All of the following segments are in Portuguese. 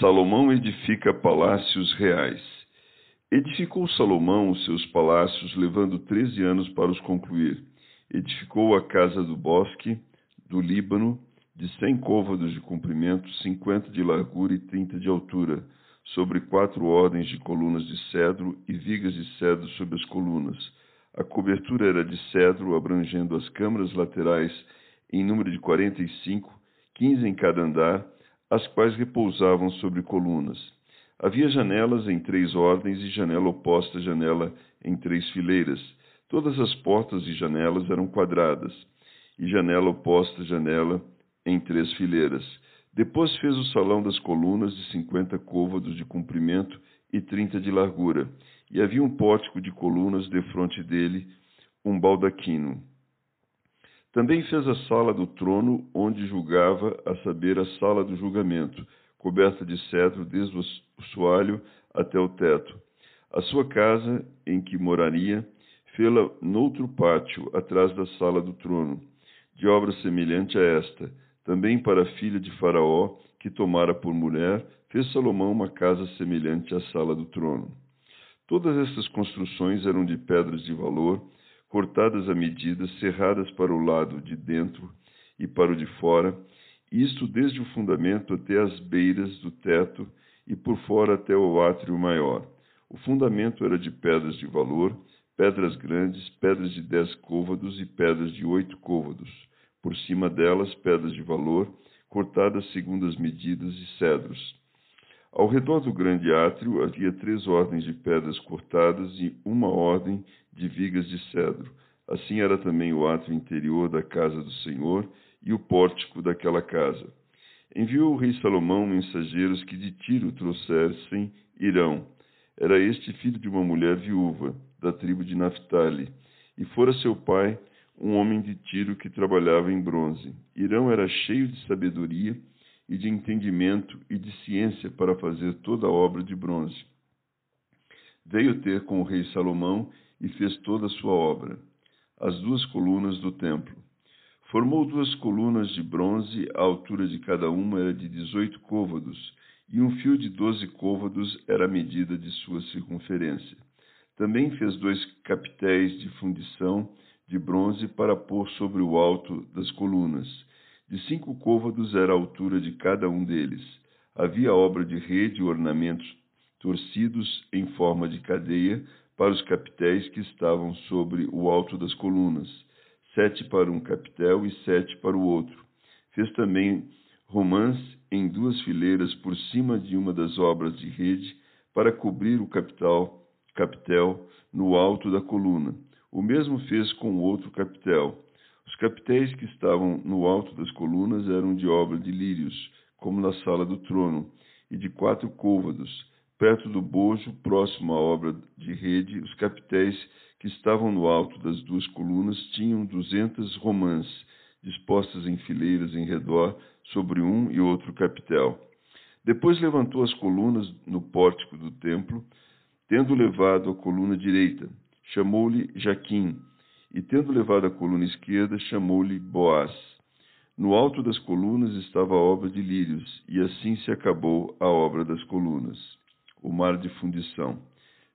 Salomão edifica palácios reais. Edificou Salomão os seus palácios, levando treze anos para os concluir. Edificou a casa do bosque, do Líbano, de cem côvados de comprimento, cinquenta de largura e trinta de altura, sobre quatro ordens de colunas de cedro e vigas de cedro sobre as colunas. A cobertura era de cedro, abrangendo as câmaras laterais em número de quarenta e cinco, quinze em cada andar, as quais repousavam sobre colunas. Havia janelas em três ordens e janela oposta à janela em três fileiras. Todas as portas e janelas eram quadradas, e janela oposta à janela em três fileiras. Depois fez o salão das colunas de cinquenta côvados de comprimento e trinta de largura, e havia um pórtico de colunas defronte dele, um baldaquino. Também fez a sala do trono, onde julgava, a saber, a sala do julgamento, coberta de cedro desde o soalho até o teto. A sua casa, em que moraria, fê-la noutro pátio, atrás da sala do trono, de obra semelhante a esta. Também para a filha de Faraó, que tomara por mulher, fez Salomão uma casa semelhante à sala do trono. Todas estas construções eram de pedras de valor, cortadas a medida, cerradas para o lado de dentro e para o de fora, isto desde o fundamento até as beiras do teto e por fora até o átrio maior. O fundamento era de pedras de valor, pedras grandes, pedras de dez côvados e pedras de oito côvados. Por cima delas, pedras de valor, cortadas segundo as medidas e cedros. Ao redor do grande átrio havia três ordens de pedras cortadas e uma ordem de vigas de cedro. Assim era também o átrio interior da casa do Senhor e o pórtico daquela casa. Enviou o rei Salomão mensageiros que de Tiro trouxessem Irão. Era este filho de uma mulher viúva, da tribo de Naphtali, e fora seu pai um homem de Tiro que trabalhava em bronze. Irão era cheio de sabedoria e de entendimento e de ciência para fazer toda a obra de bronze. Veio ter com o rei Salomão e fez toda a sua obra, as duas colunas do templo. Formou duas colunas de bronze, a altura de cada uma era de dezoito côvados, e um fio de doze côvados era a medida de sua circunferência. Também fez dois capitéis de fundição de bronze para pôr sobre o alto das colunas de cinco côvados era a altura de cada um deles. Havia obra de rede e ornamentos torcidos em forma de cadeia para os capitéis que estavam sobre o alto das colunas, sete para um capitel e sete para o outro. Fez também romãs em duas fileiras por cima de uma das obras de rede para cobrir o capital, capitel no alto da coluna. O mesmo fez com o outro capitel. Os capitéis que estavam no alto das colunas eram de obra de lírios, como na sala do trono, e de quatro côvados. Perto do bojo, próximo à obra de rede, os capitéis que estavam no alto das duas colunas tinham duzentas romãs, dispostas em fileiras em redor, sobre um e outro capitel. Depois levantou as colunas no pórtico do templo, tendo levado a coluna direita. Chamou-lhe Jaquim, e tendo levado a coluna esquerda, chamou-lhe Boaz. No alto das colunas estava a obra de lírios, e assim se acabou a obra das colunas. O mar de fundição.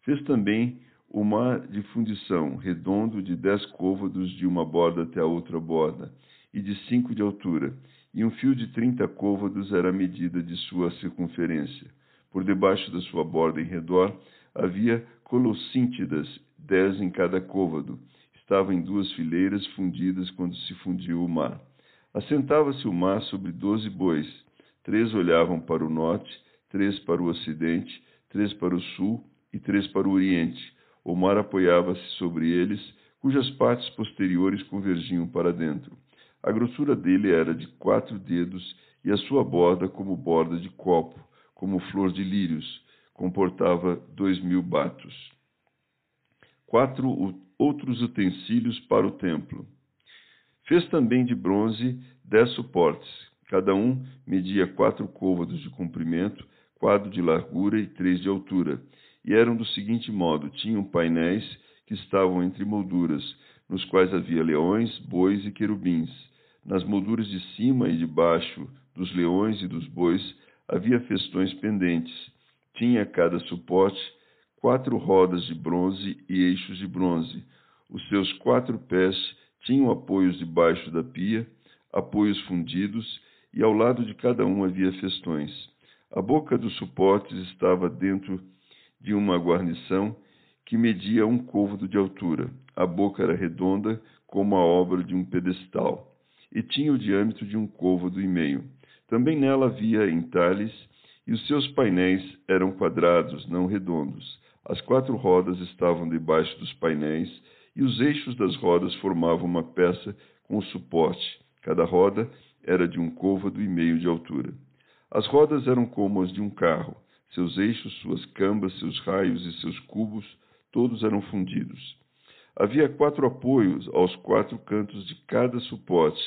Fez também o mar de fundição, redondo de dez côvados de uma borda até a outra borda, e de cinco de altura, e um fio de trinta côvados era a medida de sua circunferência. Por debaixo da sua borda em redor havia colossíntidas, dez em cada côvado, estavam em duas fileiras fundidas quando se fundiu o mar. Assentava-se o mar sobre doze bois. Três olhavam para o norte, três para o ocidente, três para o sul e três para o oriente. O mar apoiava-se sobre eles, cujas partes posteriores convergiam para dentro. A grossura dele era de quatro dedos e a sua borda como borda de copo, como flor de lírios, comportava dois mil batos. Quatro outros utensílios para o templo. Fez também de bronze dez suportes, cada um media quatro côvados de comprimento, quatro de largura e três de altura, e eram do seguinte modo: tinham painéis que estavam entre molduras, nos quais havia leões, bois e querubins. Nas molduras de cima e de baixo dos leões e dos bois havia festões pendentes. Tinha cada suporte quatro rodas de bronze e eixos de bronze. Os seus quatro pés tinham apoios debaixo da pia, apoios fundidos, e ao lado de cada um havia festões. A boca dos suportes estava dentro de uma guarnição que media um côvado de altura. A boca era redonda, como a obra de um pedestal, e tinha o diâmetro de um côvado e meio. Também nela havia entalhes, e os seus painéis eram quadrados, não redondos. As quatro rodas estavam debaixo dos painéis, e os eixos das rodas formavam uma peça com o suporte. Cada roda era de um côvado e meio de altura. As rodas eram como as de um carro. Seus eixos, suas cambas, seus raios e seus cubos, todos eram fundidos. Havia quatro apoios aos quatro cantos de cada suporte,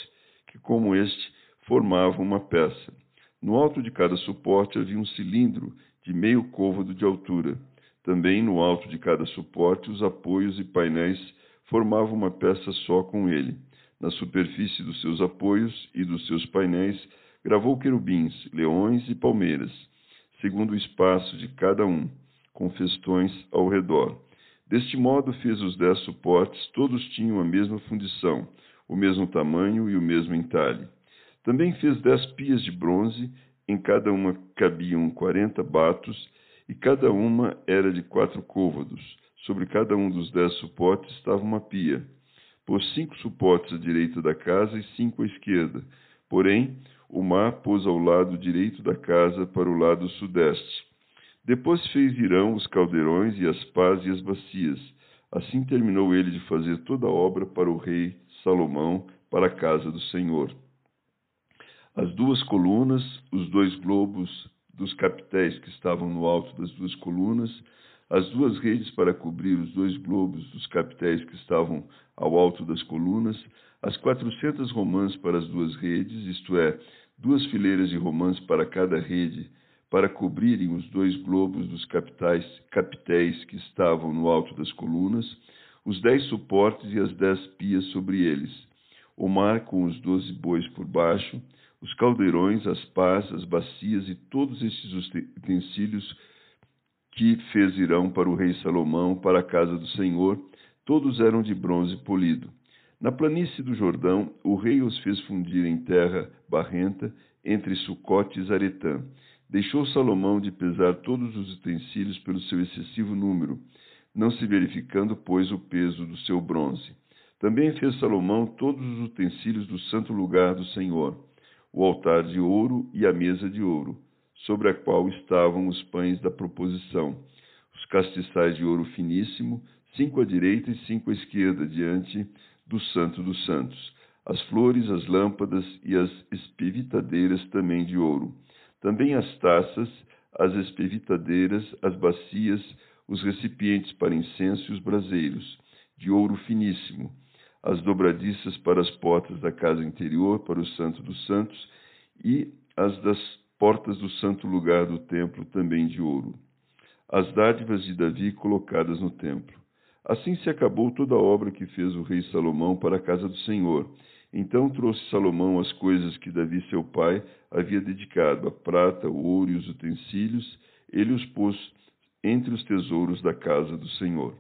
que, como este, formavam uma peça. No alto de cada suporte havia um cilindro de meio côvado de altura. Também no alto de cada suporte, os apoios e painéis formavam uma peça só com ele. Na superfície dos seus apoios e dos seus painéis, gravou querubins, leões e palmeiras, segundo o espaço de cada um, com festões ao redor. Deste modo fez os dez suportes, todos tinham a mesma fundição, o mesmo tamanho e o mesmo entalhe. Também fez dez pias de bronze, em cada uma cabiam quarenta batos, e cada uma era de quatro côvados. Sobre cada um dos dez suportes estava uma pia. Pôs cinco suportes à direita da casa e cinco à esquerda. Porém, o mar pôs ao lado direito da casa para o lado sudeste. Depois fez Irão os caldeirões e as pás e as bacias. Assim terminou ele de fazer toda a obra para o rei Salomão, para a casa do Senhor. As duas colunas, os dois globos dos capitéis que estavam no alto das duas colunas, as duas redes para cobrir os dois globos dos capitéis que estavam ao alto das colunas, as quatrocentas romãs para as duas redes, isto é, duas fileiras de romãs para cada rede, para cobrirem os dois globos dos capitais, capitéis que estavam no alto das colunas, os dez suportes e as dez pias sobre eles, o mar com os doze bois por baixo, os caldeirões, as pás, as bacias e todos estes utensílios que fez Irão para o rei Salomão, para a casa do Senhor, todos eram de bronze polido. Na planície do Jordão, o rei os fez fundir em terra barrenta, entre Sucote e Zaretã. Deixou Salomão de pesar todos os utensílios pelo seu excessivo número, não se verificando, pois, o peso do seu bronze. Também fez Salomão todos os utensílios do santo lugar do Senhor, o altar de ouro e a mesa de ouro, sobre a qual estavam os pães da proposição, os castiçais de ouro finíssimo, cinco à direita e cinco à esquerda, diante do Santo dos Santos, as flores, as lâmpadas e as espevitadeiras também de ouro. Também as taças, as espevitadeiras, as bacias, os recipientes para incenso e os braseiros, de ouro finíssimo, as dobradiças para as portas da casa interior, para o Santo dos Santos, e as das portas do santo lugar do templo, também de ouro. As dádivas de Davi colocadas no templo. Assim se acabou toda a obra que fez o rei Salomão para a casa do Senhor. Então trouxe Salomão as coisas que Davi, seu pai, havia dedicado, a prata, o ouro e os utensílios, ele os pôs entre os tesouros da casa do Senhor.